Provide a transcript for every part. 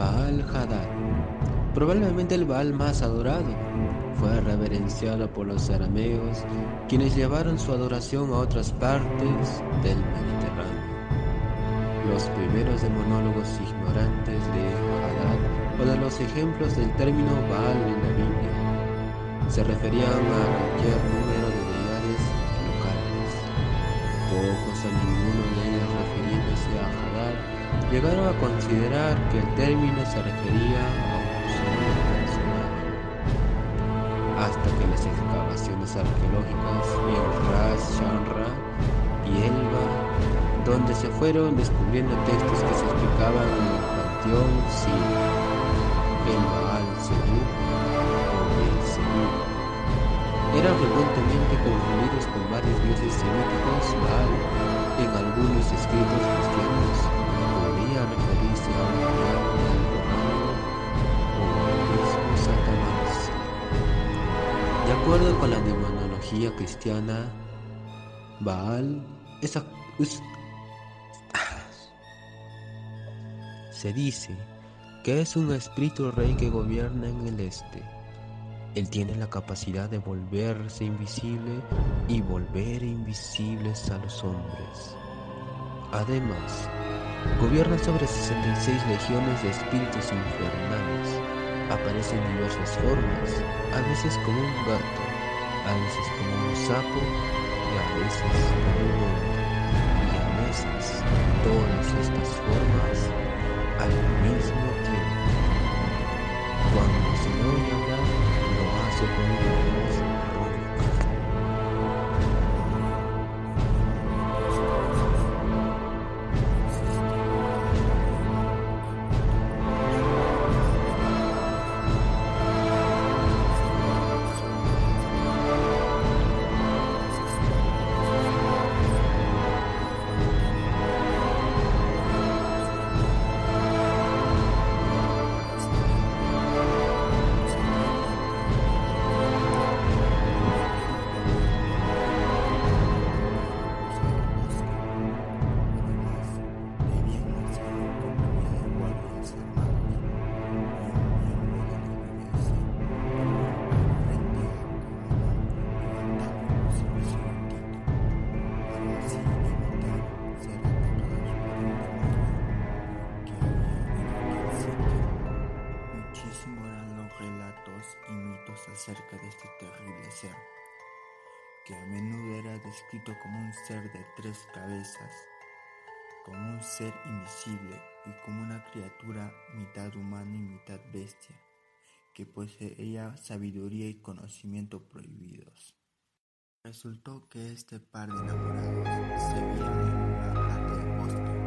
Baal Hadad. Probablemente el Baal más adorado. Fue reverenciado por los arameos, quienes llevaron su adoración a otras partes del Mediterráneo. Los primeros demonólogos ignorantes de Hadad o de los ejemplos del término Baal en la Biblia se referían a cualquier número de deidades locales. Pocos a ninguno de ellos refiriéndose a Hadad llegaron a considerar que el término se refería a un solo personaje. Hasta que las excavaciones arqueológicas en Ras Shanra y Elba, donde se fueron descubriendo textos que se explicaban en el panteón sirio, el Baal Zebub o Belzebub, eran frecuentemente confundidos con varios dioses semíticos Baal en algunos escritos cristianos con la demonología cristiana, Baal es, es se dice que es un espíritu rey que gobierna en el este. Él tiene la capacidad de volverse invisible y volver invisibles a los hombres. Además, gobierna sobre 66 legiones de espíritus infernales. Aparece en diversas formas, a veces como un gato, a veces como un sapo acerca de este terrible ser, que a menudo era descrito como un ser de tres cabezas, como un ser invisible y como una criatura mitad humana y mitad bestia, que poseía sabiduría y conocimiento prohibidos. Resultó que este par de enamorados se vieron en una parte bosque,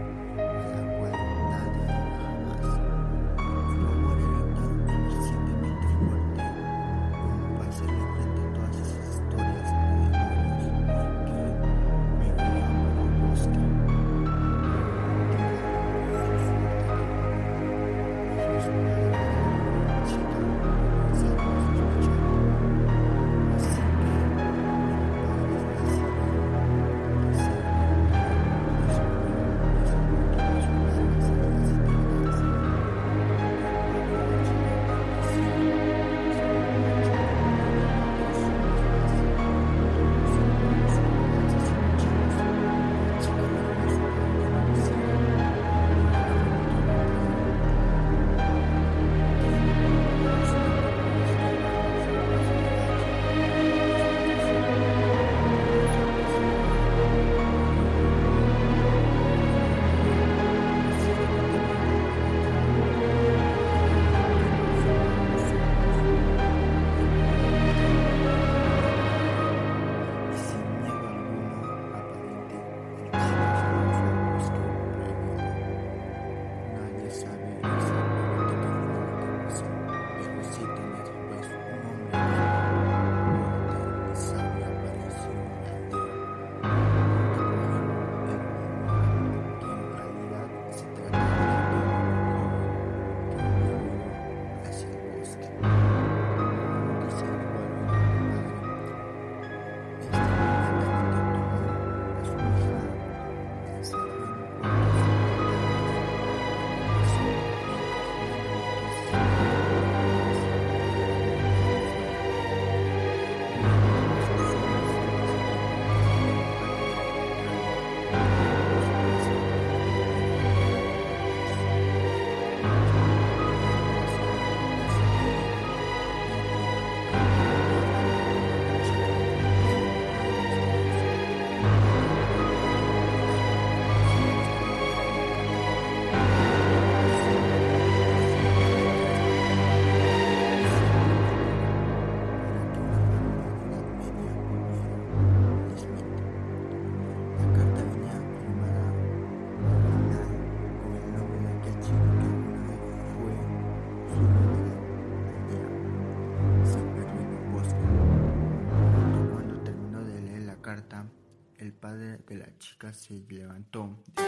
chica se levantó de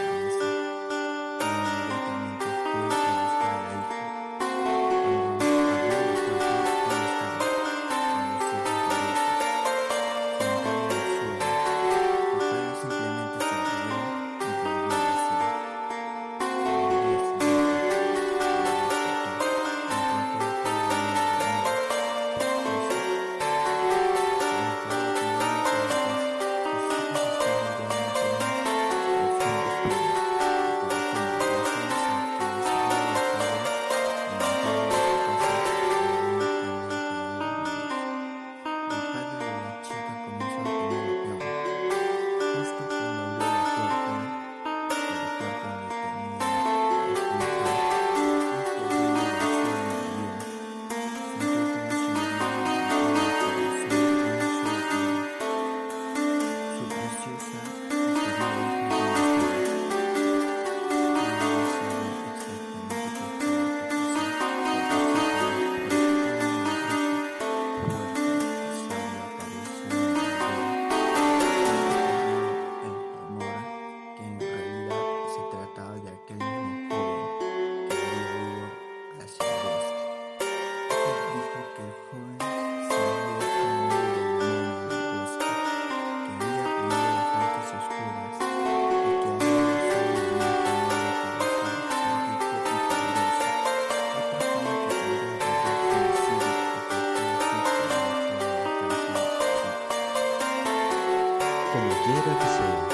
como quiera que sea.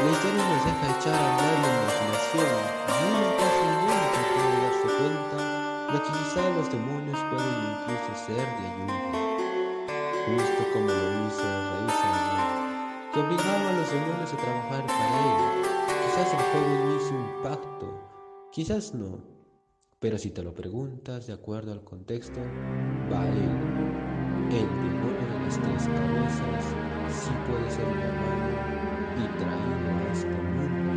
La historia nos deja echar a andar la imaginación y uno nunca puede darse cuenta de que quizá los demonios pueden incluso ser de ayuda. Justo como lo hizo el rey Salomón, que obligaba a los demonios a trabajar para él. Quizás el joven hizo un pacto, quizás no, pero si te lo preguntas de acuerdo al contexto, va él, el demonio de las tres cabezas, sí puede ser llamado y traído a este mundo.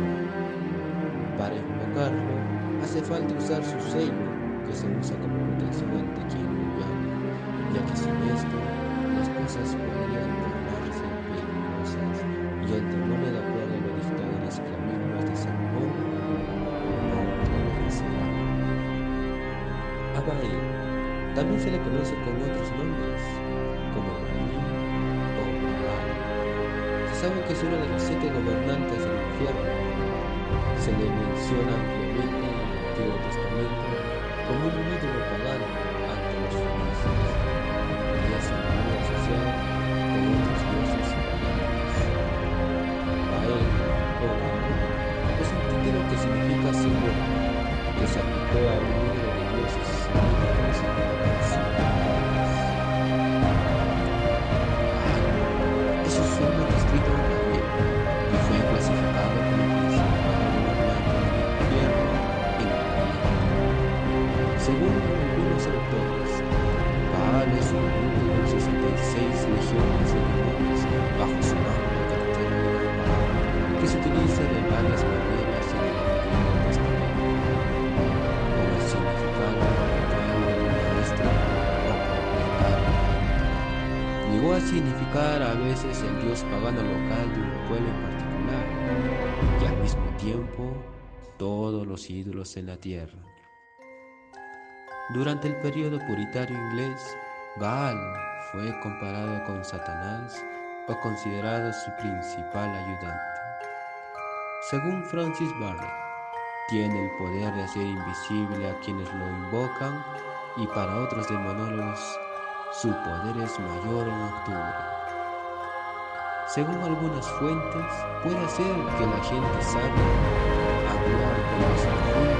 Para invocarlo, hace falta usar su sello, que se usa como protección ante quien lo llama, ya que sin esto, las cosas podrían tornarse peligrosas y el demonio de acuerdo a lo las de Salomón, no obedecerá. Abael también se le conoce con otros sabe que es uno de los siete gobernantes del infierno. Se le menciona ampliamente en el Antiguo Testamento como un ídolo pagano ante los felices y es menudo asociado con otros dioses paganos. Baal o Baal es un título que significa Señor, que se aplicó a un número de dioses semíticos se utiliza de varias maneras en el Antiguo Testamento, como significado del maestro o propietario. Llegó a significar a veces el dios pagano local de un pueblo en particular y al mismo tiempo todos los ídolos en la tierra. Durante el periodo puritario inglés, Baal fue comparado con Satanás o considerado su principal ayudante. Según Francis Barrett, tiene el poder de hacer invisible a quienes lo invocan y para otros demonólogos su poder es mayor en octubre. Según algunas fuentes, puede hacer que la gente sabe hablar con los